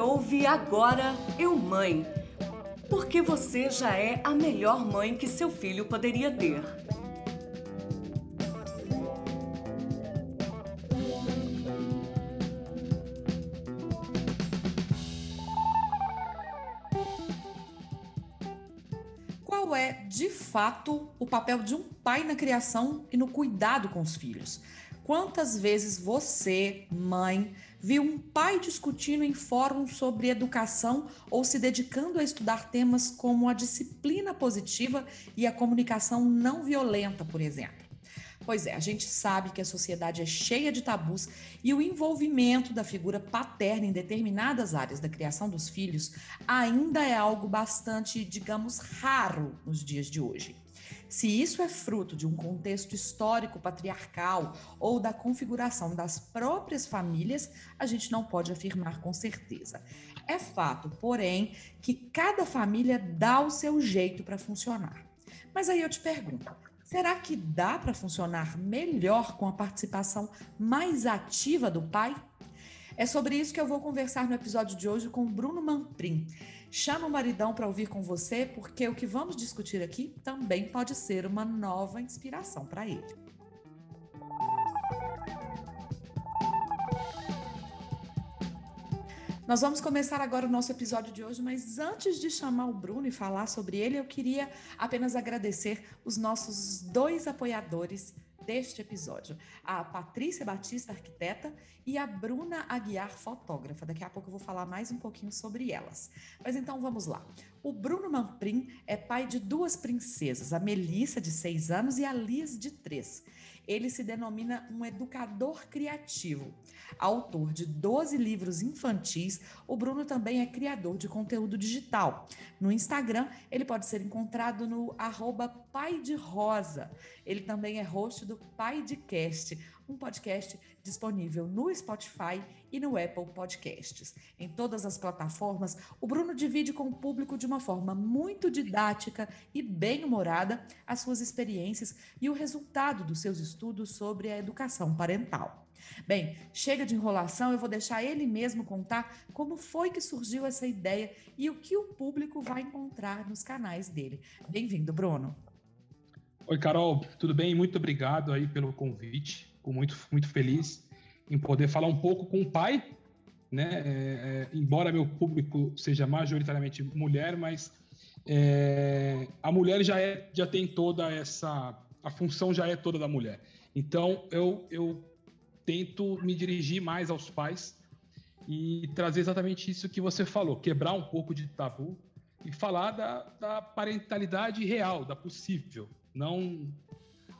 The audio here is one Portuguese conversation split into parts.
ouve agora Eu Mãe, porque você já é a melhor mãe que seu filho poderia ter. Qual é, de fato, o papel de um pai na criação e no cuidado com os filhos? Quantas vezes você, mãe, viu um pai discutindo em fóruns sobre educação ou se dedicando a estudar temas como a disciplina positiva e a comunicação não violenta, por exemplo? Pois é, a gente sabe que a sociedade é cheia de tabus e o envolvimento da figura paterna em determinadas áreas da criação dos filhos ainda é algo bastante, digamos, raro nos dias de hoje. Se isso é fruto de um contexto histórico patriarcal ou da configuração das próprias famílias, a gente não pode afirmar com certeza. É fato, porém, que cada família dá o seu jeito para funcionar. Mas aí eu te pergunto, será que dá para funcionar melhor com a participação mais ativa do pai? É sobre isso que eu vou conversar no episódio de hoje com Bruno Mamprim. Chama o maridão para ouvir com você, porque o que vamos discutir aqui também pode ser uma nova inspiração para ele. Nós vamos começar agora o nosso episódio de hoje, mas antes de chamar o Bruno e falar sobre ele, eu queria apenas agradecer os nossos dois apoiadores deste episódio. A Patrícia Batista, arquiteta, e a Bruna Aguiar, fotógrafa. Daqui a pouco eu vou falar mais um pouquinho sobre elas. Mas então vamos lá. O Bruno Mamprim é pai de duas princesas, a Melissa, de seis anos, e a Liz, de três. Ele se denomina um educador criativo. Autor de 12 livros infantis, o Bruno também é criador de conteúdo digital. No Instagram, ele pode ser encontrado no arroba pai de rosa. Ele também é host do Pai de Cast, um podcast disponível no Spotify e no Apple Podcasts. Em todas as plataformas, o Bruno divide com o público de uma forma muito didática e bem-humorada as suas experiências e o resultado dos seus estudos sobre a educação parental. Bem, chega de enrolação, eu vou deixar ele mesmo contar como foi que surgiu essa ideia e o que o público vai encontrar nos canais dele. Bem-vindo, Bruno. Oi, Carol, tudo bem? Muito obrigado aí pelo convite. Fico muito, muito feliz em poder falar um pouco com o pai, né? É, é, embora meu público seja majoritariamente mulher, mas é, a mulher já, é, já tem toda essa. A função já é toda da mulher. Então, eu, eu tento me dirigir mais aos pais e trazer exatamente isso que você falou, quebrar um pouco de tabu e falar da, da parentalidade real, da possível, não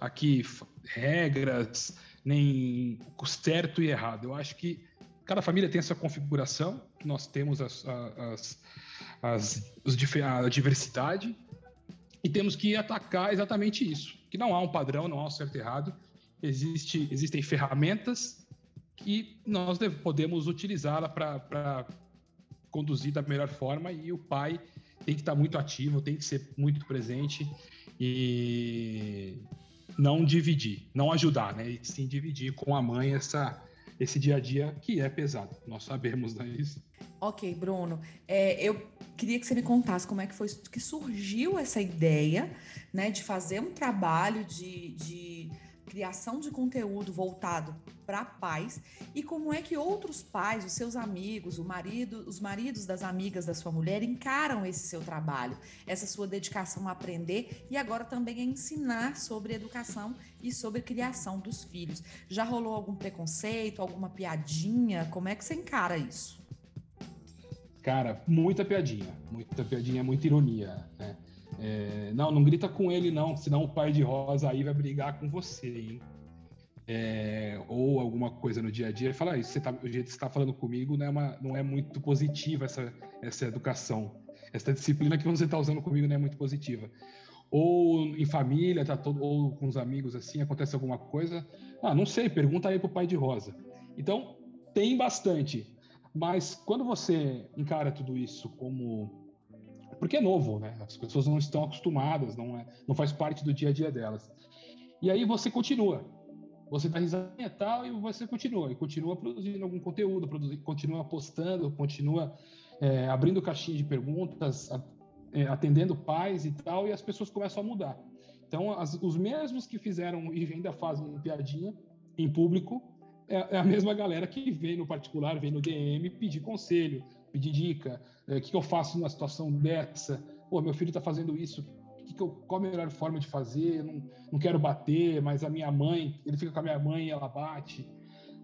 aqui regras, nem certo e errado. Eu acho que cada família tem a sua configuração, nós temos as, as, as, a diversidade e temos que atacar exatamente isso, que não há um padrão, não há um certo e errado, existe, existem ferramentas que nós podemos utilizá-la para conduzir da melhor forma e o pai tem que estar muito ativo, tem que ser muito presente e não dividir, não ajudar, né? E sim dividir com a mãe essa, esse dia a dia que é pesado. Nós sabemos né. Ok, Bruno. É, eu queria que você me contasse como é que foi que surgiu essa ideia, né, de fazer um trabalho de, de criação de conteúdo voltado para pais e como é que outros pais, os seus amigos, o marido, os maridos das amigas da sua mulher encaram esse seu trabalho, essa sua dedicação a aprender e agora também a ensinar sobre educação e sobre criação dos filhos. Já rolou algum preconceito, alguma piadinha? Como é que você encara isso? Cara, muita piadinha, muita piadinha, muita ironia, né? É, não, não grita com ele não, senão o pai de rosa aí vai brigar com você, hein? É, ou alguma coisa no dia a dia fala, ah, isso tá, o jeito que você está falando comigo não é, uma, não é muito positiva essa, essa educação, essa disciplina que você está usando comigo não é muito positiva. Ou em família, tá todo, ou com os amigos assim, acontece alguma coisa, ah, não sei, pergunta aí pro pai de rosa. Então, tem bastante, mas quando você encara tudo isso como porque é novo, né? As pessoas não estão acostumadas, não, é, não faz parte do dia a dia delas. E aí você continua. você dá risadinha e tal, e você continua, e continua produzindo algum conteúdo, continua postando, continua é, abrindo caixinha de perguntas, é, atendendo pais e tal, e as pessoas começam a mudar. Então, as, os mesmos que fizeram e ainda fazem piadinha em público, é, é, a mesma galera que vem no particular, vem no DM pedir conselho, pedir dica, é, o que, que eu faço numa situação dessa? Pô, meu filho está fazendo isso, que que eu, qual a melhor forma de fazer? Não, não quero bater, mas a minha mãe, ele fica com a minha mãe e ela bate.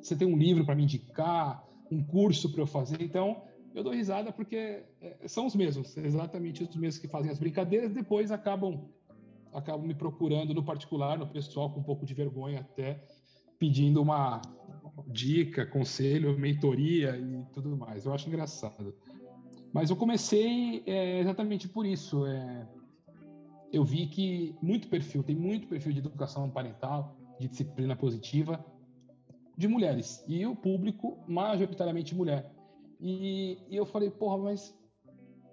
Você tem um livro para me indicar, um curso para eu fazer. Então, eu dou risada porque é, são os mesmos, exatamente os mesmos que fazem as brincadeiras, depois acabam acabam me procurando no particular, no pessoal, com um pouco de vergonha até, pedindo uma dica, conselho, mentoria e tudo mais. Eu acho engraçado. Mas eu comecei é, exatamente por isso. É, eu vi que muito perfil, tem muito perfil de educação parental, de disciplina positiva, de mulheres. E o público, majoritariamente mulher. E, e eu falei, porra, mas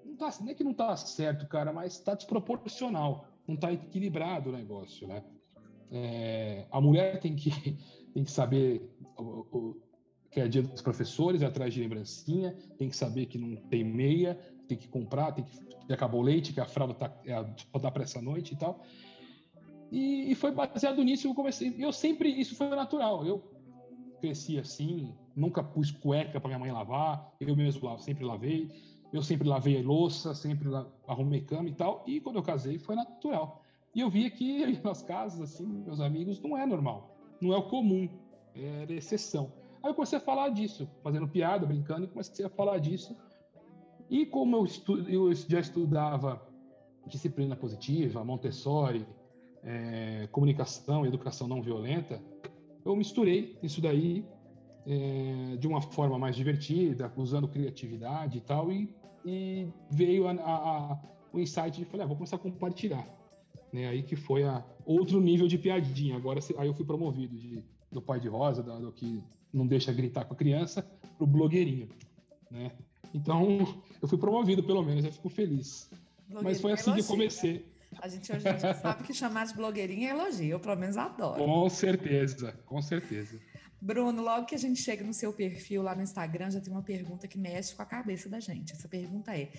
não, tá, é que não tá certo, cara, mas tá desproporcional, não tá equilibrado o negócio, né? É, a mulher tem que, tem que saber o, que é dia dos professores, atrás de lembrancinha, tem que saber que não tem meia, tem que comprar, tem que, que acabou o leite, que a fralda tá, é, só dá para essa noite e tal. E, e, foi baseado nisso que eu comecei. Eu sempre, isso foi natural. Eu cresci assim, nunca pus cueca para minha mãe lavar, eu mesmo sempre lavei. Eu sempre lavei a louça, sempre arrumei cama e tal. E quando eu casei, foi natural. E eu via que nas casas, assim, meus amigos, não é normal. Não é o comum. Era exceção. Aí eu comecei a falar disso, fazendo piada, brincando, e comecei a falar disso. E como eu, estu eu já estudava disciplina positiva, Montessori, é, comunicação, educação não violenta, eu misturei isso daí é, de uma forma mais divertida, usando criatividade e tal, e, e veio a, a, a, o insight de falei, ah, vou começar a compartilhar. Né, aí que foi a outro nível de piadinha. Agora aí eu fui promovido de, do pai de rosa, do, do que não deixa gritar com a criança, pro blogueirinho, né? Então, eu fui promovido, pelo menos, eu fico feliz. Mas foi assim elogio, que comecei. Né? A gente hoje em dia sabe que chamar de blogueirinha é elogio, eu pelo menos adoro. Com certeza, com certeza. Bruno, logo que a gente chega no seu perfil lá no Instagram, já tem uma pergunta que mexe com a cabeça da gente. Essa pergunta é: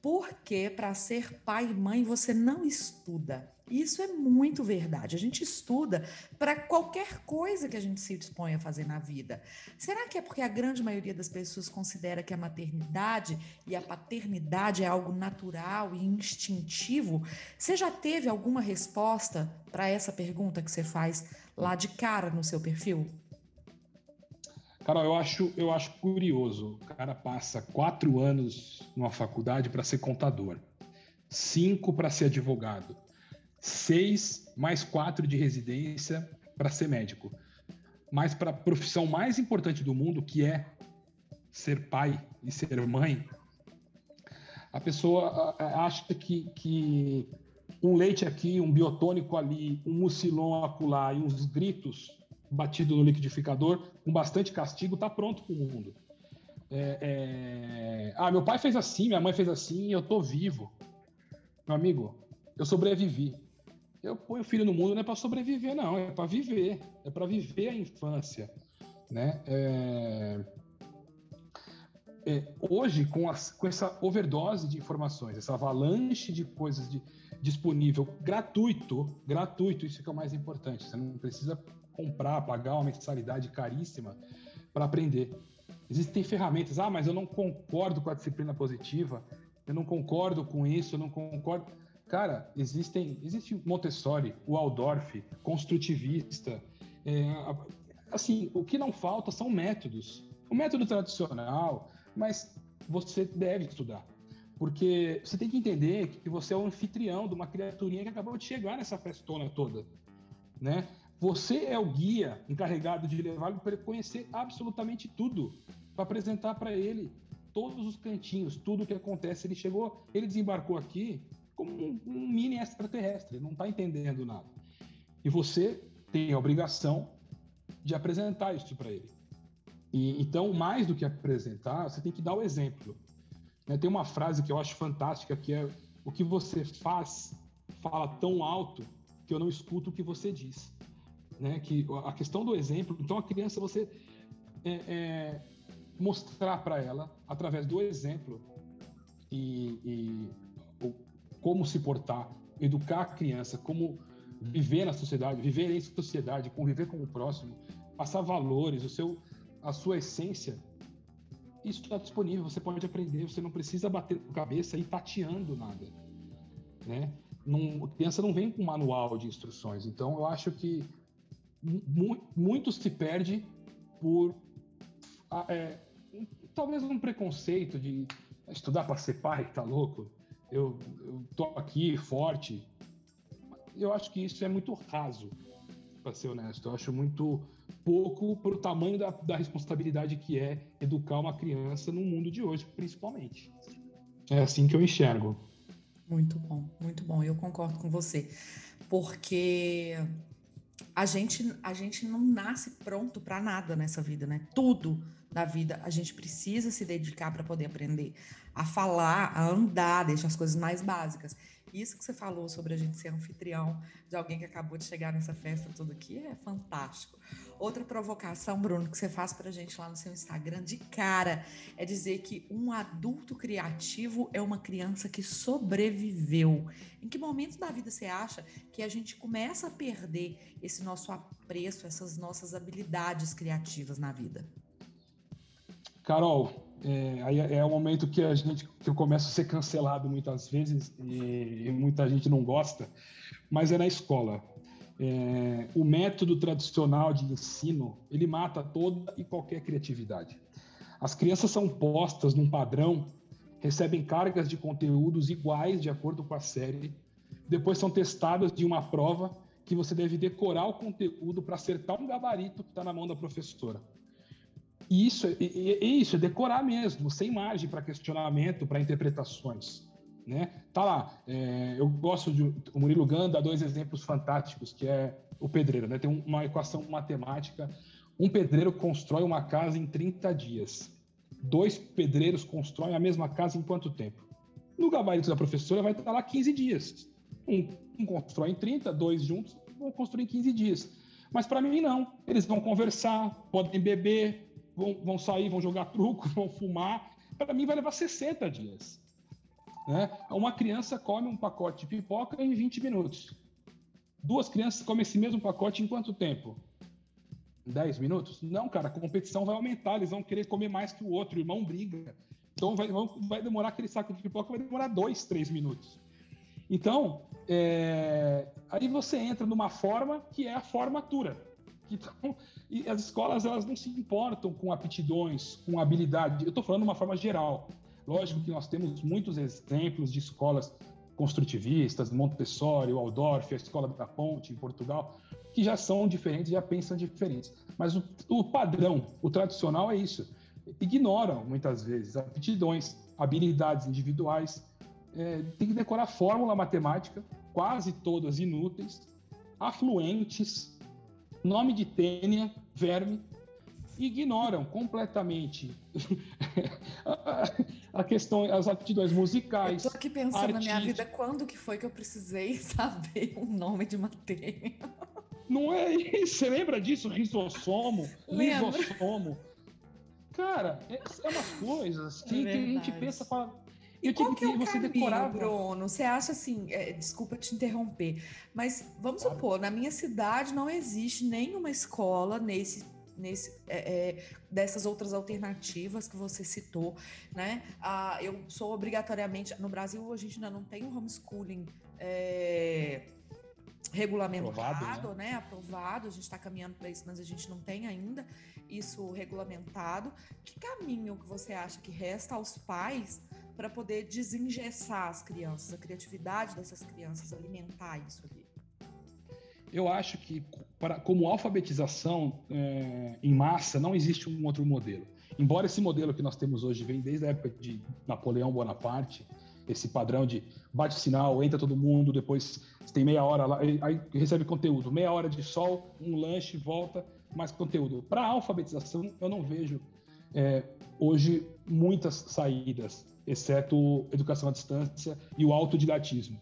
por que para ser pai e mãe você não estuda? Isso é muito verdade. A gente estuda para qualquer coisa que a gente se dispõe a fazer na vida. Será que é porque a grande maioria das pessoas considera que a maternidade e a paternidade é algo natural e instintivo? Você já teve alguma resposta para essa pergunta que você faz lá de cara no seu perfil? Carol, eu acho, eu acho curioso. O cara passa quatro anos numa faculdade para ser contador, cinco para ser advogado, seis mais quatro de residência para ser médico. Mas para a profissão mais importante do mundo, que é ser pai e ser mãe, a pessoa acha que, que um leite aqui, um biotônico ali, um mucilon acolá e uns gritos batido no liquidificador, com bastante castigo, está pronto para o mundo. É, é... Ah, meu pai fez assim, minha mãe fez assim, eu tô vivo. Meu amigo, eu sobrevivi. Eu ponho o filho no mundo não é para sobreviver, não, é para viver, é para viver a infância, né? É... É, hoje, com, as, com, essa overdose de informações, essa avalanche de coisas de, disponível gratuito, gratuito, isso que é o mais importante. Você não precisa comprar, pagar uma mensalidade caríssima para aprender. Existem ferramentas, ah, mas eu não concordo com a disciplina positiva, eu não concordo com isso, eu não concordo. Cara, existem, existe Montessori, o Waldorf, construtivista. É, assim, o que não falta são métodos. O método tradicional, mas você deve estudar. Porque você tem que entender que você é o anfitrião de uma criaturinha que acabou de chegar nessa festona toda. Né? Você é o guia encarregado de levá-lo para ele conhecer absolutamente tudo, para apresentar para ele todos os cantinhos, tudo o que acontece. Ele chegou, ele desembarcou aqui como um, um mini extraterrestre, não está entendendo nada. E você tem a obrigação de apresentar isso para ele. E, então, mais do que apresentar, você tem que dar o exemplo. Né? Tem uma frase que eu acho fantástica, que é o que você faz fala tão alto que eu não escuto o que você diz. né? Que a questão do exemplo, então a criança você é, é, mostrar para ela através do exemplo e, e como se portar, educar a criança, como viver na sociedade, viver em sociedade, conviver com o próximo, passar valores, o seu, a sua essência, isso está disponível, você pode aprender, você não precisa bater com a cabeça e tateando nada, né? Não, a criança não vem com manual de instruções, então eu acho que mu muito se perde por é, talvez um preconceito de estudar para ser pai, tá louco? Eu, eu tô aqui forte. Eu acho que isso é muito raso, para ser honesto. Eu acho muito pouco para o tamanho da, da responsabilidade que é educar uma criança no mundo de hoje, principalmente. É assim que eu enxergo. Muito bom, muito bom. Eu concordo com você, porque a gente a gente não nasce pronto para nada nessa vida, né? Tudo da vida a gente precisa se dedicar para poder aprender a falar, a andar, deixa as coisas mais básicas. Isso que você falou sobre a gente ser anfitrião de alguém que acabou de chegar nessa festa tudo aqui é fantástico. Outra provocação, Bruno, que você faz para a gente lá no seu Instagram de cara é dizer que um adulto criativo é uma criança que sobreviveu. Em que momento da vida você acha que a gente começa a perder esse nosso apreço, essas nossas habilidades criativas na vida? Carol, é, aí é, é o momento que a gente que eu começo a ser cancelado muitas vezes e, e muita gente não gosta, mas é na escola. É, o método tradicional de ensino ele mata toda e qualquer criatividade. As crianças são postas num padrão, recebem cargas de conteúdos iguais de acordo com a série, depois são testadas de uma prova que você deve decorar o conteúdo para acertar um gabarito que está na mão da professora. E isso, é, isso é decorar mesmo, sem margem para questionamento, para interpretações. Né? Tá lá. É, eu gosto de. O Murilo Ganda dá dois exemplos fantásticos, que é o pedreiro. Né? Tem uma equação matemática. Um pedreiro constrói uma casa em 30 dias. Dois pedreiros constroem a mesma casa em quanto tempo? No gabarito da professora vai estar lá 15 dias. Um, um constrói em 30, dois juntos vão construir em 15 dias. Mas para mim, não. Eles vão conversar, podem beber, vão, vão sair, vão jogar truco, vão fumar. Para mim vai levar 60 dias. Né? Uma criança come um pacote de pipoca em 20 minutos. Duas crianças comem esse mesmo pacote em quanto tempo? 10 minutos? Não, cara, a competição vai aumentar, eles vão querer comer mais que o outro, o irmão briga. Então vai, vai demorar aquele saco de pipoca, vai demorar 2, 3 minutos. Então, é, aí você entra numa forma que é a formatura. Então, e as escolas elas não se importam com aptidões, com habilidade. Eu estou falando de uma forma geral. Lógico que nós temos muitos exemplos de escolas construtivistas, Montessori, Waldorf, a Escola da Ponte em Portugal, que já são diferentes, já pensam diferentes. Mas o, o padrão, o tradicional é isso. Ignoram muitas vezes aptidões, habilidades individuais. É, tem que decorar fórmula matemática, quase todas inúteis, afluentes, nome de tênia, verme, ignoram completamente a questão, as aptidões musicais. Eu tô aqui pensando na minha vida, quando que foi que eu precisei saber o nome de uma tênia? Não é isso? Você lembra disso? Risossomo, lisossomo. Cara, é, é umas coisas que, é que a gente pensa para e qual que é o você caminho, decorava... Bruno? Você acha assim, é, desculpa te interromper, mas vamos claro. supor, na minha cidade não existe nenhuma escola nesse nesse, é, é, dessas outras alternativas que você citou, né? Ah, eu sou obrigatoriamente no Brasil a gente ainda não tem um homeschooling é, regulamentado, Aprovado, né? né? Aprovado, a gente está caminhando para isso, mas a gente não tem ainda isso regulamentado. Que caminho que você acha que resta aos pais para poder desengessar as crianças, a criatividade dessas crianças, alimentar isso ali? Eu acho que, para, como alfabetização é, em massa, não existe um outro modelo. Embora esse modelo que nós temos hoje vem desde a época de Napoleão Bonaparte, esse padrão de bate sinal, entra todo mundo, depois tem meia hora lá, aí recebe conteúdo, meia hora de sol, um lanche, volta, mais conteúdo. Para alfabetização, eu não vejo é, hoje muitas saídas exceto educação à distância e o autodidatismo.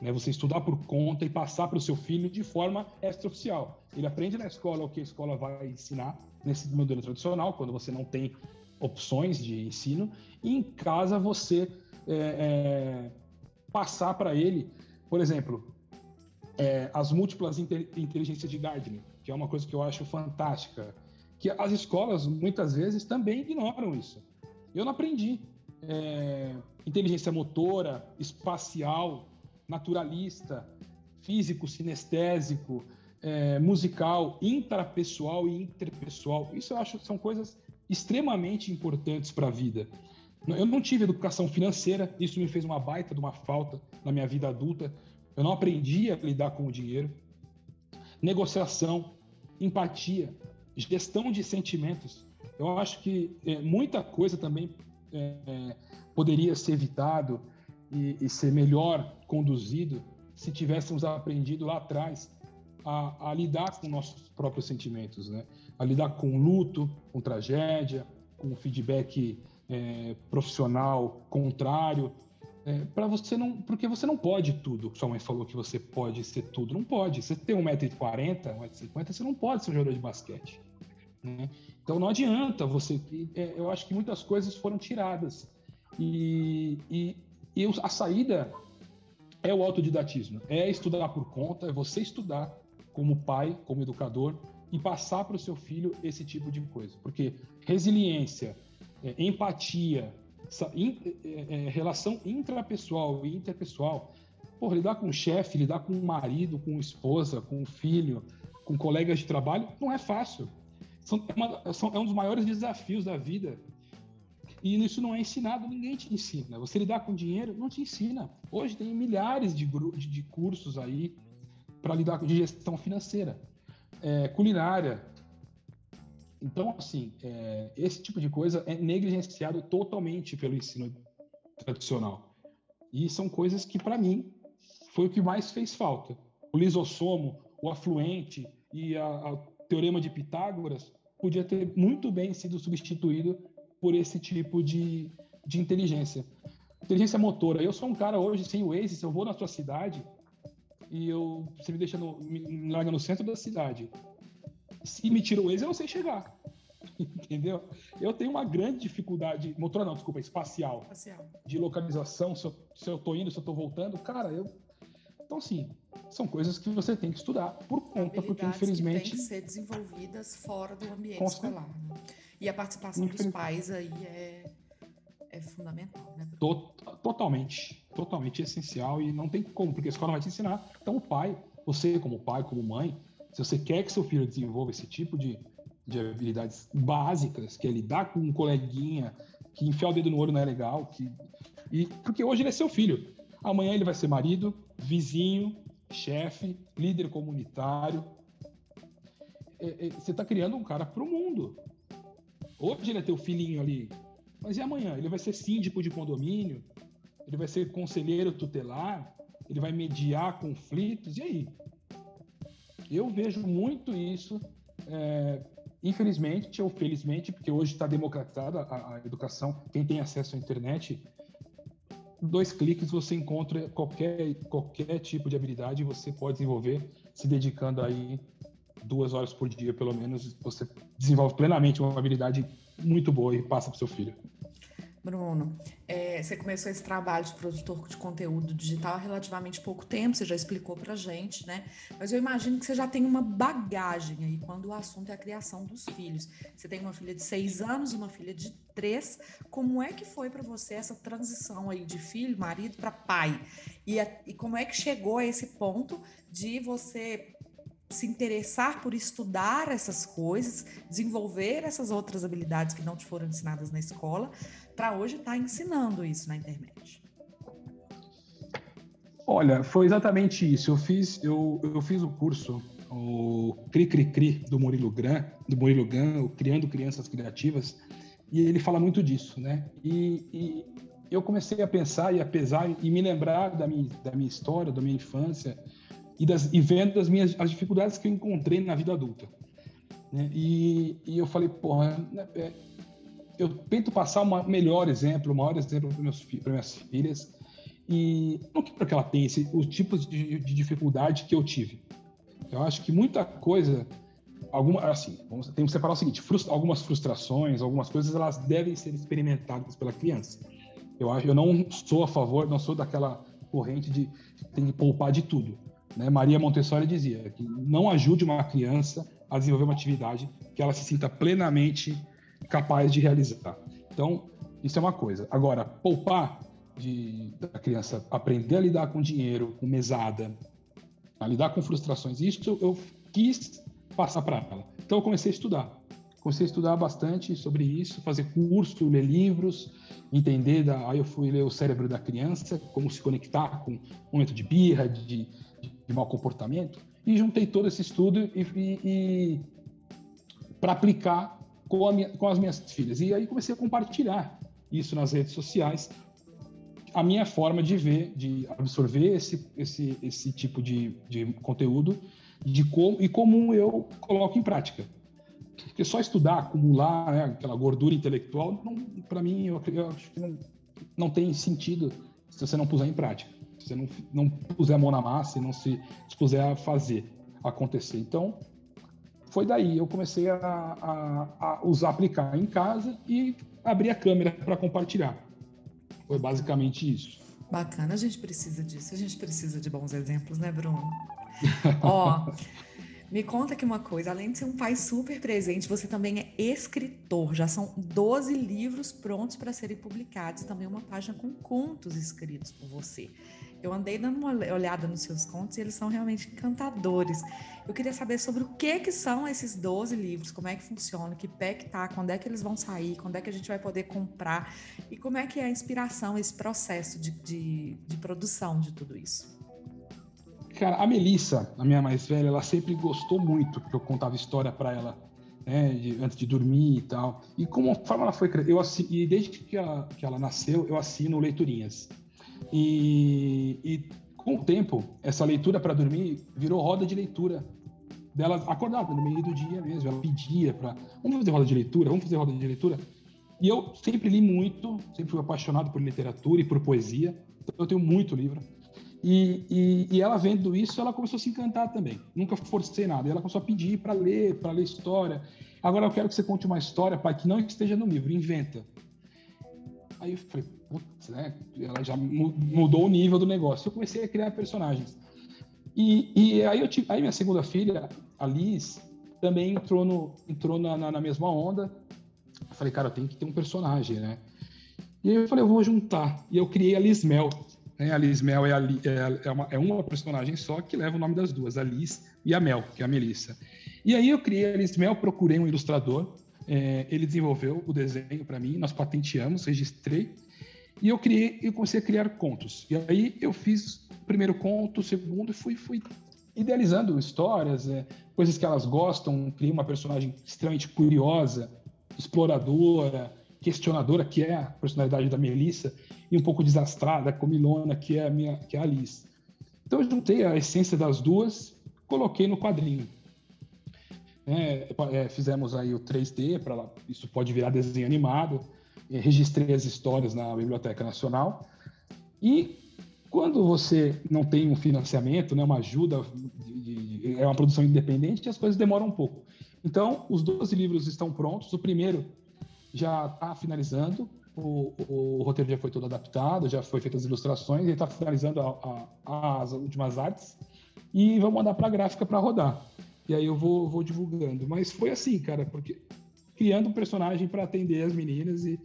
né? Você estudar por conta e passar para o seu filho de forma extraoficial. Ele aprende na escola o que a escola vai ensinar nesse modelo tradicional, quando você não tem opções de ensino, e em casa você é, é, passar para ele, por exemplo, é, as múltiplas inteligências de Gardner, que é uma coisa que eu acho fantástica, que as escolas muitas vezes também ignoram isso. Eu não aprendi é, inteligência motora, espacial, naturalista, físico, sinestésico, é, musical, intrapessoal e interpessoal. Isso eu acho que são coisas extremamente importantes para a vida. Eu não tive educação financeira, isso me fez uma baita de uma falta na minha vida adulta. Eu não aprendi a lidar com o dinheiro. Negociação, empatia, gestão de sentimentos. Eu acho que é, muita coisa também é, poderia ser evitado e, e, ser melhor conduzido se tivéssemos aprendido lá atrás a, a, lidar com nossos próprios sentimentos, né? A lidar com luto, com tragédia, com feedback é, profissional contrário, é, para você não, porque você não pode tudo. Sua mãe falou que você pode ser tudo, não pode. Você tem 1,40m, 1,50m, você não pode ser um jogador de basquete. Né? Então não adianta você. É, eu acho que muitas coisas foram tiradas e, e, e a saída é o autodidatismo, é estudar por conta, é você estudar como pai, como educador e passar para o seu filho esse tipo de coisa. Porque resiliência, é, empatia, in, é, é, relação intrapessoal e interpessoal, por lidar com o chefe, lidar com o marido, com esposa, com o filho, com colegas de trabalho, não é fácil. São, uma, são, é um dos maiores desafios da vida e isso não é ensinado, ninguém te ensina. Você lidar com dinheiro não te ensina. Hoje tem milhares de, de cursos aí para lidar com gestão financeira, é, culinária. Então, assim, é, esse tipo de coisa é negligenciado totalmente pelo ensino tradicional. E são coisas que, para mim, foi o que mais fez falta. O lisossomo, o afluente e o teorema de Pitágoras podia ter muito bem sido substituído por esse tipo de, de inteligência. Inteligência motora. Eu sou um cara hoje sem o Waze, se eu vou na sua cidade e eu, você me deixa no, me larga no centro da cidade, se me tira o Waze, eu não sei chegar. Entendeu? Eu tenho uma grande dificuldade, motora não, desculpa, espacial, espacial. de localização, se eu, se eu tô indo, se eu tô voltando, cara, eu. Então, assim, são coisas que você tem que estudar por conta, porque infelizmente. Que têm que ser desenvolvidas fora do ambiente escolar. Né? E a participação dos pais aí é, é fundamental, né? Totalmente, totalmente essencial e não tem como, porque a escola vai te ensinar. Então, o pai, você como pai, como mãe, se você quer que seu filho desenvolva esse tipo de, de habilidades básicas, que é lidar com um coleguinha, que enfiar o dedo no olho não é legal, que, e, porque hoje ele é seu filho. Amanhã ele vai ser marido, vizinho, chefe, líder comunitário. É, é, você está criando um cara para o mundo. Hoje ele é teu filhinho ali, mas e amanhã? Ele vai ser síndico de condomínio, ele vai ser conselheiro tutelar, ele vai mediar conflitos, e aí? Eu vejo muito isso, é, infelizmente ou felizmente, porque hoje está democratizada a, a, educação, quem tem acesso à internet, dois cliques você encontra qualquer, qualquer tipo de habilidade você pode desenvolver se dedicando aí duas horas por dia, pelo menos, você desenvolve plenamente uma habilidade muito boa e passa para seu filho. Bruno, é, você começou esse trabalho de produtor de conteúdo digital há relativamente pouco tempo, você já explicou para gente, né? Mas eu imagino que você já tem uma bagagem aí quando o assunto é a criação dos filhos. Você tem uma filha de seis anos e uma filha de três. Como é que foi para você essa transição aí de filho, marido para pai? E, a, e como é que chegou a esse ponto de você se interessar por estudar essas coisas, desenvolver essas outras habilidades que não te foram ensinadas na escola, para hoje estar tá ensinando isso na internet? Olha, foi exatamente isso. Eu fiz, eu, eu fiz o curso, o Cri Cri Cri do Murilo Gran, do Murilo Gan, o Criando Crianças Criativas, e ele fala muito disso, né? E, e eu comecei a pensar e a pesar e me lembrar da minha, da minha história, da minha infância, e, das, e vendo as minhas as dificuldades que eu encontrei na vida adulta. Né? E, e, eu falei, porra, né, é, eu tento passar um melhor exemplo, o maior exemplo para minhas filhas. e não quero que ela pense os tipos de, de dificuldade que eu tive. Eu acho que muita coisa alguma assim vamos, temos que separar o seguinte algumas frustrações algumas coisas elas devem ser experimentadas pela criança eu acho eu não sou a favor não sou daquela corrente de tem que poupar de tudo né? Maria Montessori dizia que não ajude uma criança a desenvolver uma atividade que ela se sinta plenamente capaz de realizar. Então, isso é uma coisa. Agora, poupar de, da criança aprender a lidar com dinheiro, com mesada, a lidar com frustrações, isso eu quis passar para ela. Então, eu comecei a estudar. Comecei a estudar bastante sobre isso, fazer curso, ler livros, entender. Da... Aí eu fui ler o cérebro da criança, como se conectar com um momento de birra, de, de mau comportamento, e juntei todo esse estudo e, e, e para aplicar com, minha, com, as minhas filhas. E aí comecei a compartilhar isso nas redes sociais, a minha forma de ver, de absorver esse, esse, esse tipo de, de conteúdo de como, e como eu coloco em prática. Porque só estudar, acumular né, aquela gordura intelectual, para mim, eu, eu acho que não, não tem sentido se você não puser em prática se você não, não puser a mão na massa e não se dispuser a fazer acontecer. Então, foi daí eu comecei a, a, a usar, aplicar em casa e abrir a câmera para compartilhar. Foi basicamente isso. Bacana, a gente precisa disso, a gente precisa de bons exemplos, né, Bruno? Ó, me conta aqui uma coisa, além de ser um pai super presente, você também é escritor. Já são 12 livros prontos para serem publicados, também uma página com contos escritos por você. Eu andei dando uma olhada nos seus contos e eles são realmente encantadores. Eu queria saber sobre o que que são esses 12 livros, como é que funciona, que pé que tá, quando é que eles vão sair, quando é que a gente vai poder comprar e como é que é a inspiração, esse processo de, de, de produção de tudo isso. Cara, a Melissa, a minha mais velha, ela sempre gostou muito que eu contava história para ela né, de, antes de dormir e tal. E como forma ela foi eu assino, e desde que ela, que ela nasceu, eu assino leiturinhas. E, e com o tempo, essa leitura para dormir virou roda de leitura dela acordada no meio do dia mesmo. Ela pedia para vamos fazer roda de leitura, vamos fazer roda de leitura. E eu sempre li muito, sempre fui apaixonado por literatura e por poesia. Então eu tenho muito livro. E, e, e, ela vendo isso, ela começou a se encantar também. Nunca forcei nada. E ela começou a pedir para ler, para ler história. Agora eu quero que você conte uma história, pai, que não esteja no livro, inventa. Aí eu falei, putz, né? Ela já mudou o nível do negócio. Eu comecei a criar personagens. E, e aí, eu tive, aí minha segunda filha, a Liz, também entrou, no, entrou na, na, na mesma onda. Eu falei, cara, tenho que ter um personagem, né? E aí eu falei, eu vou juntar. E eu criei a Liz Mel. Né? A Liz Mel é, a, é, é, uma, é uma personagem só que leva o nome das duas, a Liz e a Mel, que é a Melissa. E aí eu criei a Liz Mel, procurei um ilustrador, é, ele desenvolveu o desenho para mim, nós patenteamos, registrei, e eu criei, eu comecei a criar contos. E aí eu fiz o primeiro conto, o segundo, e fui, fui idealizando histórias, é, coisas que elas gostam, criei uma personagem extremamente curiosa, exploradora, questionadora, que é a personalidade da Melissa, e um pouco desastrada, comilona, que é a minha, que é a Alice. Então eu juntei a essência das duas, coloquei no quadrinho. É, é, fizemos aí o 3D, para isso pode virar desenho animado, registrei as histórias na Biblioteca Nacional. E quando você não tem um financiamento, né, uma ajuda, de, de, é uma produção independente, as coisas demoram um pouco. Então, os 12 livros estão prontos. O primeiro já está finalizando, o, o, o, roteiro já foi todo adaptado, já foi feitas as ilustrações, ele está finalizando a, a, as últimas artes e vamos mandar para a gráfica para rodar. E aí eu vou, vou divulgando. Mas foi assim, cara, porque criando um personagem para atender as meninas e,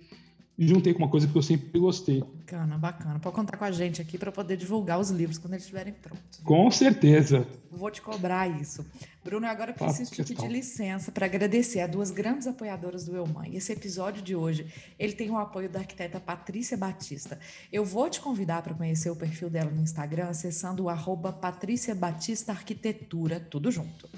juntei com uma coisa que eu sempre gostei. Bacana, bacana. Pode contar com a gente aqui para poder divulgar os livros quando eles estiverem prontos. Com certeza. Vou te cobrar isso. Bruno, agora preciso te pedir licença para agradecer a duas grandes apoiadoras do Eu Mãe. Esse episódio de hoje, ele tem o apoio da arquiteta Patrícia Batista. Eu vou te convidar para conhecer o perfil dela no Instagram, acessando o arroba Patrícia Batista Arquitetura, tudo junto.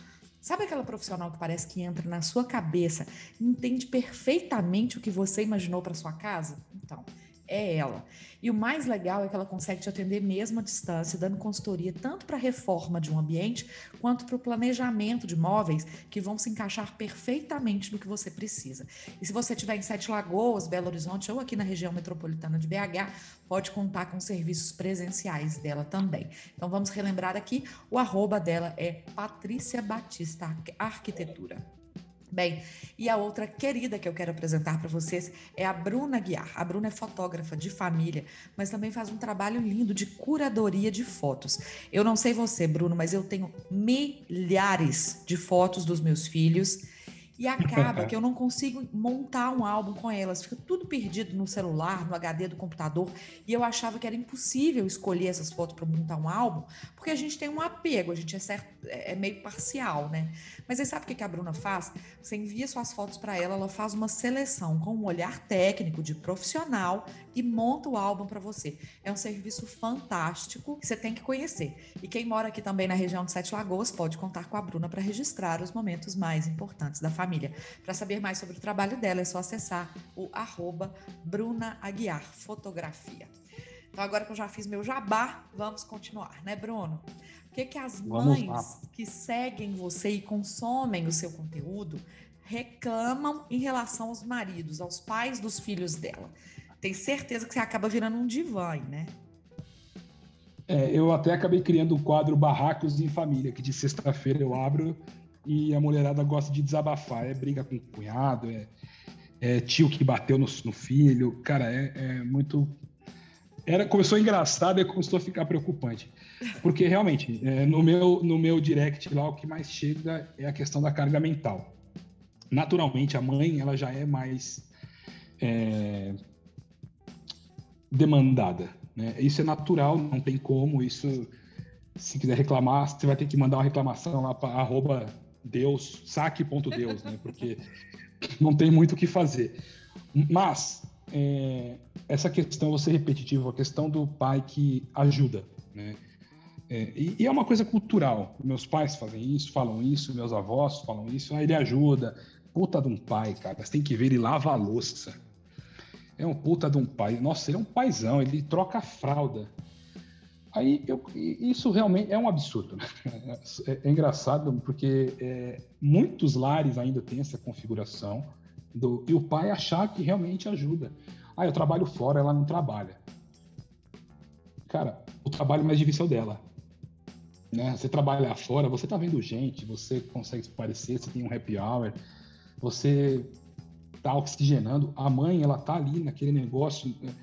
Sabe aquela profissional que parece que entra na sua cabeça, entende perfeitamente o que você imaginou para sua casa? Então, é ela. E o mais legal é que ela consegue te atender mesmo à distância, dando consultoria tanto para a reforma de um ambiente quanto para o planejamento de móveis que vão se encaixar perfeitamente no que você precisa. E se você estiver em Sete Lagoas, Belo Horizonte ou aqui na região metropolitana de BH, pode contar com serviços presenciais dela também. Então vamos relembrar aqui, o arroba dela é Patrícia Batista Arquitetura. Bem, e a outra querida que eu quero apresentar para vocês é a Bruna Guiar. A Bruna é fotógrafa de família, mas também faz um trabalho lindo de curadoria de fotos. Eu não sei você, Bruno, mas eu tenho milhares de fotos dos meus filhos e acaba que eu não consigo montar um álbum com elas, fica tudo perdido no celular, no HD do computador. E eu achava que era impossível escolher essas fotos para montar um álbum, porque a gente tem um apego, a gente é, certo, é, meio parcial, né? Mas aí sabe o que a Bruna faz? Você envia suas fotos para ela, ela faz uma seleção com um olhar técnico de profissional e monta o álbum para você. É um serviço fantástico que você tem que conhecer. E quem mora aqui também na região de Sete Lagoas pode contar com a Bruna para registrar os momentos mais importantes da família. Para saber mais sobre o trabalho dela, é só acessar o arroba Bruna Aguiar Fotografia. Então, agora que eu já fiz meu jabá, vamos continuar, né, Bruno? O que, que as mães que seguem você e consomem o seu conteúdo reclamam em relação aos maridos, aos pais dos filhos dela? Tem certeza que você acaba virando um divã, né? É, eu até acabei criando o quadro Barracos em Família, que de sexta-feira eu abro e a mulherada gosta de desabafar. É briga com o cunhado, é, é tio que bateu no, no filho. Cara, é, é, muito. Era, começou engraçado e começou a ficar preocupante. Porque realmente, é, no, meu, no meu direct lá, o que mais chega é a questão da carga mental. Naturalmente, a mãe ela já é mais é, demandada. Né? Isso é natural, não tem como. Isso, se quiser reclamar, você vai ter que mandar uma reclamação lá para Deus, saque.deus, né? Porque não tem muito o que fazer. Mas é, essa questão, você repetitivo, a questão do pai que ajuda, né? É, e, e, é uma coisa cultural. Meus pais fazem isso, falam isso, meus avós falam isso. Ah, ele ajuda. Puta de um pai, cara. Você tem que ver, ele lava a louça. É um puta de um pai. Nossa, ele é um paizão, ele troca a fralda. Aí eu, isso realmente é um absurdo. Né? É, é, engraçado porque é, muitos lares ainda têm essa configuração do, e o pai achar que realmente ajuda. Ah, eu trabalho fora, ela não trabalha. Cara, o trabalho mais difícil é o dela. Né? Você trabalha fora, você tá vendo gente, você consegue se parecer, você tem um happy hour, você tá oxigenando. A mãe, ela tá ali naquele negócio né?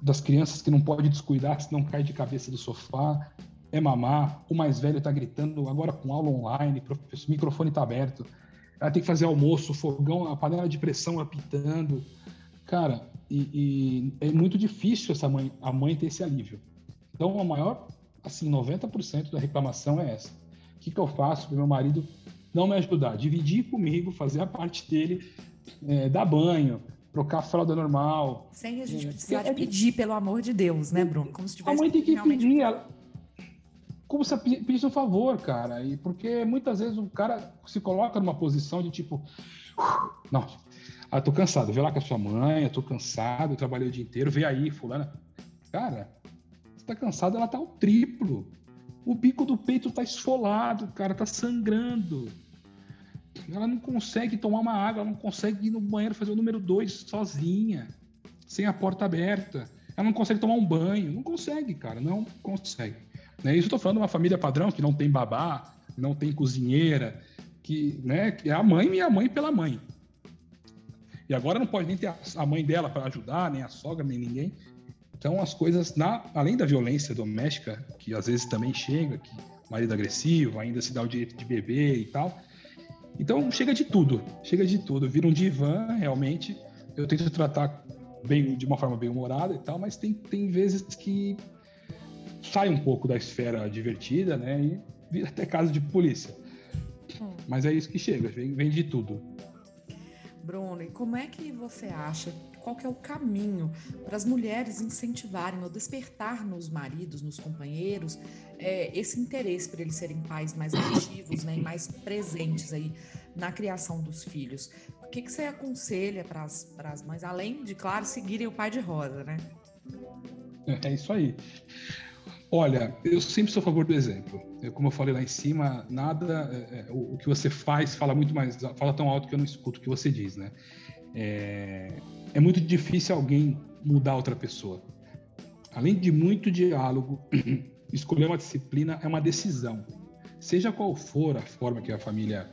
das crianças que não pode descuidar, senão cai de cabeça do sofá, é mamar, o mais velho está gritando, agora com aula online, o microfone está aberto, ela tem que fazer almoço, fogão, a panela de pressão apitando. Cara, e, e é muito difícil essa mãe, a mãe ter esse alívio. Então, a maior, assim, 90% da reclamação é essa. O que, que eu faço para meu marido não me ajudar? Dividir comigo, fazer a parte dele, é, dar banho, trocar a fralda normal. Sem a gente é, precisar é, pedir, pelo amor de Deus, né, Bruno? Como se tivesse a mãe tem que realmente... pedir. Ela... Como se pedisse um favor, cara. E porque muitas vezes o cara se coloca numa posição de tipo. Não, ah, tô cansado. Vê lá com a sua mãe, eu tô cansado, eu trabalhei o dia inteiro, vê aí, fulana. Cara, você tá cansado, ela tá ao triplo. O bico do peito tá esfolado, cara, tá sangrando. Ela não consegue tomar uma água, ela não consegue ir no banheiro fazer o número dois sozinha, sem a porta aberta. Ela não consegue tomar um banho. Não consegue, cara, não consegue. Né? Isso eu tô falando de uma família padrão que não tem babá, não tem cozinheira, que, né, que é a mãe e a mãe pela mãe. E agora não pode nem ter a mãe dela para ajudar, nem a sogra, nem ninguém. Então as coisas, na, além da violência doméstica, que às vezes também chega, que marido agressivo, ainda se dá o direito de beber e tal, então chega de tudo, chega de tudo. Vira um divã, realmente. Eu tento tratar bem, de uma forma bem humorada e tal, mas tem, tem vezes que sai um pouco da esfera divertida, né? E vira até caso de polícia. Hum. Mas é isso que chega, vem, vem de tudo. Bruno, e como é que você acha qual que é o caminho para as mulheres incentivarem ou despertar nos maridos, nos companheiros, é, esse interesse para eles serem pais mais ativos né, e mais presentes aí na criação dos filhos. O que, que você aconselha para as mães, além de, claro, seguirem o pai de rosa, né? É isso aí. Olha, eu sempre sou a favor do exemplo. Eu, como eu falei lá em cima, nada, é, é, o, o, que você faz fala muito mais, fala tão alto que eu não escuto o que você diz, né? É, é muito difícil alguém mudar outra pessoa. Além de muito diálogo, escolher uma disciplina é uma decisão. Seja qual for a forma que a família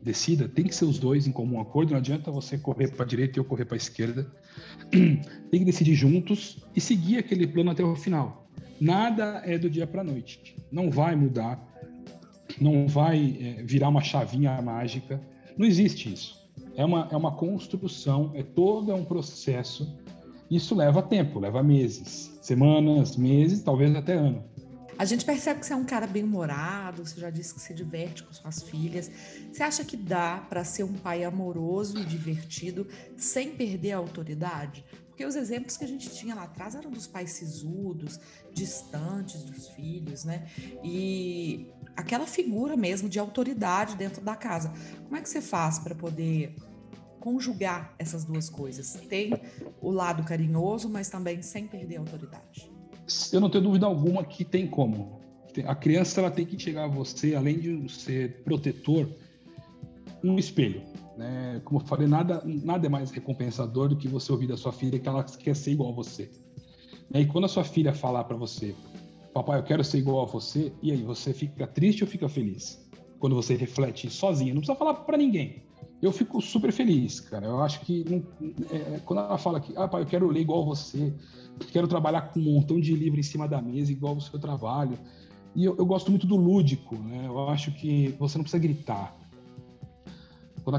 decida, tem que ser os dois em comum acordo. Não adianta você correr para a direita e eu correr para a esquerda. Tem que decidir juntos e seguir aquele plano até o final. Nada é do dia para a noite. Não vai mudar, não vai é, virar uma chavinha mágica. Não existe isso. É uma, é uma construção, é todo um processo. Isso leva tempo, leva meses, semanas, meses, talvez até ano. A gente percebe que você é um cara bem humorado, você já disse que se diverte com suas filhas. Você acha que dá para ser um pai amoroso e divertido sem perder a autoridade? Porque os exemplos que a gente tinha lá atrás eram dos pais sisudos, distantes dos filhos, né? E aquela figura mesmo de autoridade dentro da casa. Como é que você faz para poder conjugar essas duas coisas? Tem o lado carinhoso, mas também sem perder a autoridade. Eu não tenho dúvida alguma que tem como. A criança ela tem que chegar a você, além de ser protetor, um espelho. Né? Como eu falei, nada, nada é mais recompensador do que você ouvir da sua filha que ela quer ser igual a você. E quando a sua filha falar para você, papai, eu quero ser igual a você, e aí você fica triste ou fica feliz? Quando você reflete sozinho, não precisa falar para ninguém. Eu fico super feliz, cara. Eu acho que não, é, quando ela fala que, ah, pai, eu quero ler igual você, quero trabalhar com um montão de livro em cima da mesa, igual o seu trabalho. E eu, eu gosto muito do lúdico, né? Eu acho que você não precisa gritar.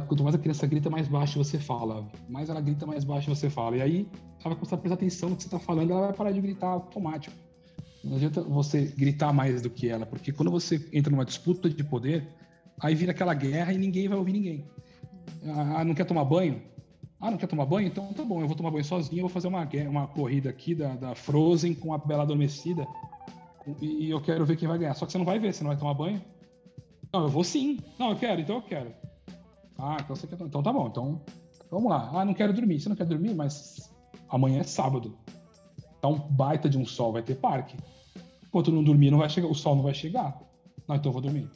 Quanto mais a criança grita, mais baixo você fala. Mais ela grita, mais baixo você fala. E aí ela vai começar a prestar atenção no que você está falando, ela vai parar de gritar automático. Não adianta você gritar mais do que ela, porque quando você entra numa disputa de poder, aí vira aquela guerra e ninguém vai ouvir ninguém. Ah, não quer tomar banho? Ah, não quer tomar banho? Então tá bom, eu vou tomar banho sozinho, eu vou fazer uma, uma corrida aqui da, da Frozen com a Bela Adormecida e, e eu quero ver quem vai ganhar. Só que você não vai ver, você não vai tomar banho? Não, eu vou sim. Não, eu quero, então eu quero. Ah, então você quer. Então tá bom, então vamos lá. Ah, não quero dormir. Você não quer dormir, mas amanhã é sábado. Tá um baita de um sol, vai ter parque. Enquanto não dormir, não vai chegar, o sol não vai chegar. Não, então eu vou dormir.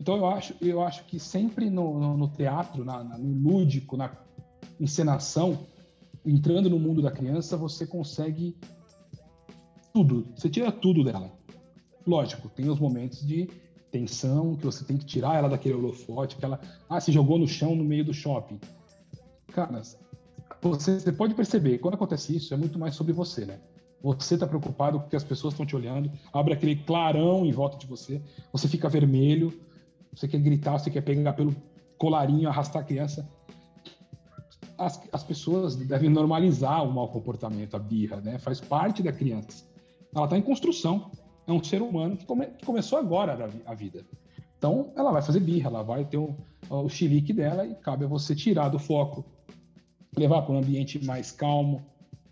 Então eu acho, eu acho que sempre no, no, no teatro, na, na, no lúdico, na encenação, entrando no mundo da criança, você consegue tudo. Você tira tudo dela. Lógico, tem os momentos de tensão, que você tem que tirar ela daquele holofote, que ela ah, se jogou no chão no meio do shopping. Cara, você, você pode perceber, quando acontece isso, é muito mais sobre você, né? Você está preocupado com que as pessoas estão te olhando, abre aquele clarão em volta de você, você fica vermelho, você quer gritar, você quer pegar pelo colarinho, arrastar a criança. As, as pessoas devem normalizar o mau comportamento, a birra, né? Faz parte da criança. Ela está em construção é um ser humano que, come, que começou agora a, vida. Então, ela vai fazer birra, ela vai ter o, o chilique dela e cabe a você tirar do foco, levar para um ambiente mais calmo,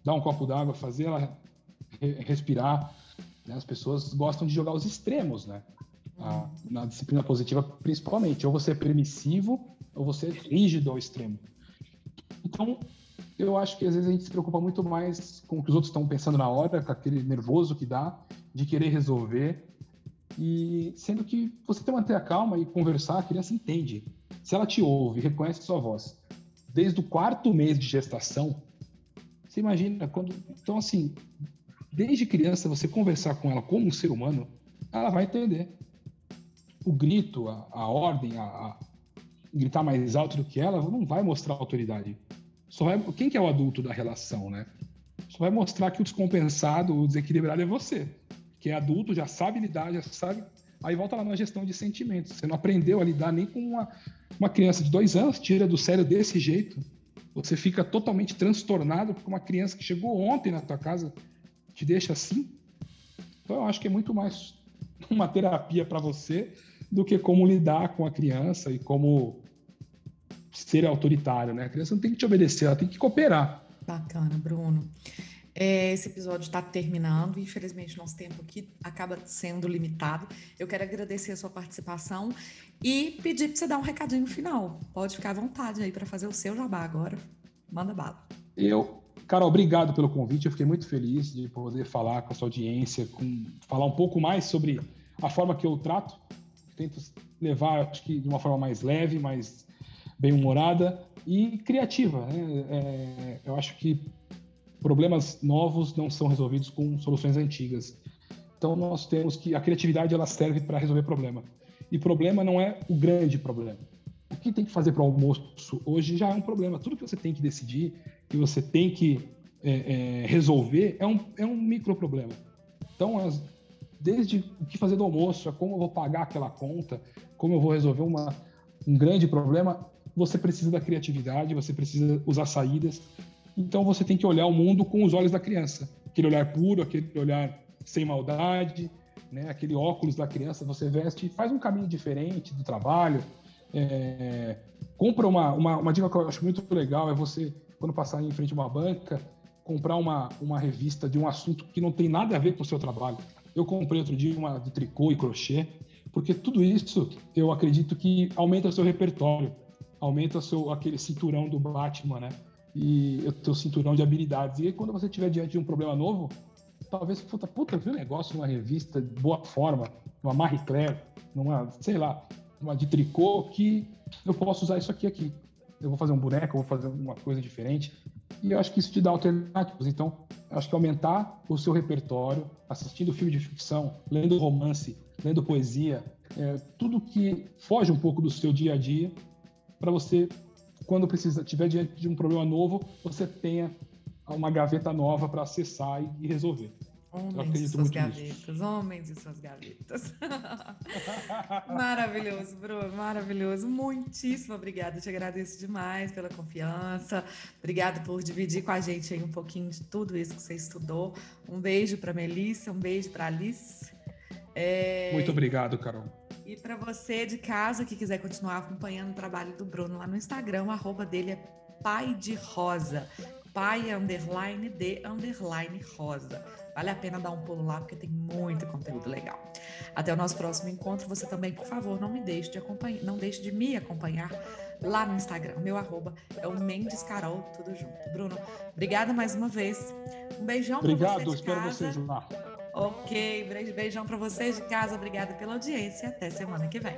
dar um copo d'água, fazer ela respirar. Né? As pessoas gostam de jogar os extremos, né? A, na disciplina positiva, principalmente. Ou você é permissivo, ou você é rígido ao extremo. Então, eu acho que às vezes a gente se preocupa muito mais com o que os outros estão pensando na hora, com aquele nervoso que dá, de querer resolver. E sendo que você tem que manter a calma e conversar, a criança entende. Se ela te ouve, reconhece sua voz, desde o quarto mês de gestação, você imagina quando. Então, assim, desde criança, você conversar com ela como um ser humano, ela vai entender. O grito, a, a ordem, a, a, gritar mais alto do que ela, não vai mostrar autoridade. Só vai, quem que é o adulto da relação, né? Só vai mostrar que o descompensado, o desequilibrado é você que é adulto, já sabe lidar, já sabe. Aí volta lá na gestão de sentimentos. Você não aprendeu a lidar nem com uma, uma criança de dois anos, tira do sério desse jeito. Você fica totalmente transtornado porque uma criança que chegou ontem na tua casa te deixa assim. Então eu acho que é muito mais uma terapia para você do que como lidar com a criança e como ser autoritário, né? A criança não tem que te obedecer, ela tem que cooperar. Bacana, Bruno. É, esse episódio está terminando, infelizmente nosso tempo aqui acaba sendo limitado. Eu quero agradecer a sua participação e pedir para você dar um recadinho final. Pode ficar à vontade aí para fazer o seu jabá agora. Manda bala. Eu, Carol, obrigado pelo convite. Eu fiquei muito feliz de poder falar com a sua audiência, com, falar um pouco mais sobre a forma que eu trato. Tento levar, acho que de uma forma mais leve, mais bem-humorada e criativa. Né? É, eu acho que problemas novos não são resolvidos com soluções antigas. Então nós temos que a criatividade ela serve para resolver problema. E problema não é o grande problema. O que tem que fazer para o almoço hoje já é um problema. Tudo que você tem que decidir, que você tem que é, é, resolver, é um, é um micro problema. Então, as, desde o que fazer do almoço, a como eu vou pagar aquela conta, como eu vou resolver uma, um grande problema, você precisa da criatividade, você precisa usar saídas. Então, você tem que olhar o mundo com os olhos da criança. Aquele olhar puro, aquele olhar sem maldade, né? aquele óculos da criança, você veste, faz um caminho diferente do trabalho, é, compra uma, uma, uma dica que eu acho muito legal é você, quando passar em frente a uma banca, comprar uma, uma revista de um assunto que não tem nada a ver com o seu trabalho. Eu comprei outro dia uma de tricô e crochê, porque tudo isso eu acredito que aumenta o seu repertório, aumenta seu, aquele cinturão do Batman, né? E o seu cinturão de habilidades. E aí, quando você estiver diante de um problema novo, talvez, puta, puta, vi um negócio numa revista de boa forma, numa Marie Claire, numa, sei lá, uma de tricô que eu posso usar isso aqui aqui. Eu vou fazer um boneco, eu vou fazer uma coisa diferente. E eu acho que isso te dá alternativas. Então, eu acho que aumentar o seu repertório, assistindo filme de ficção, lendo romance, lendo poesia, é, tudo que foge um pouco do seu dia a dia, para você, quando precisa, tiver diante de um problema novo, você tenha uma gaveta nova para acessar e resolver. Homens e suas gavetas, nisso. homens e suas gavetas. maravilhoso, Bruno, maravilhoso. Muitíssimo obrigada, te agradeço demais pela confiança. Obrigado por dividir com a gente aí um pouquinho de tudo isso que você estudou. Um beijo para Melissa, um beijo para Alice. É... Muito obrigado, Carol. E para você de casa que quiser continuar acompanhando o trabalho do Bruno lá no Instagram, o arroba dele é pai de rosa pai underline de underline rosa. Vale a pena dar um pulo lá porque tem muito conteúdo legal. Até o nosso próximo encontro. Você também, por favor, não me deixe de acompanhar, não deixe de me acompanhar lá no Instagram. Meu arroba é o Mendes Carol, tudo junto. Bruno, obrigada mais uma vez. Um beijão para você Obrigado, espero vocês lá. Ok, beijão para vocês de casa. Obrigada pela audiência. Até semana que vem.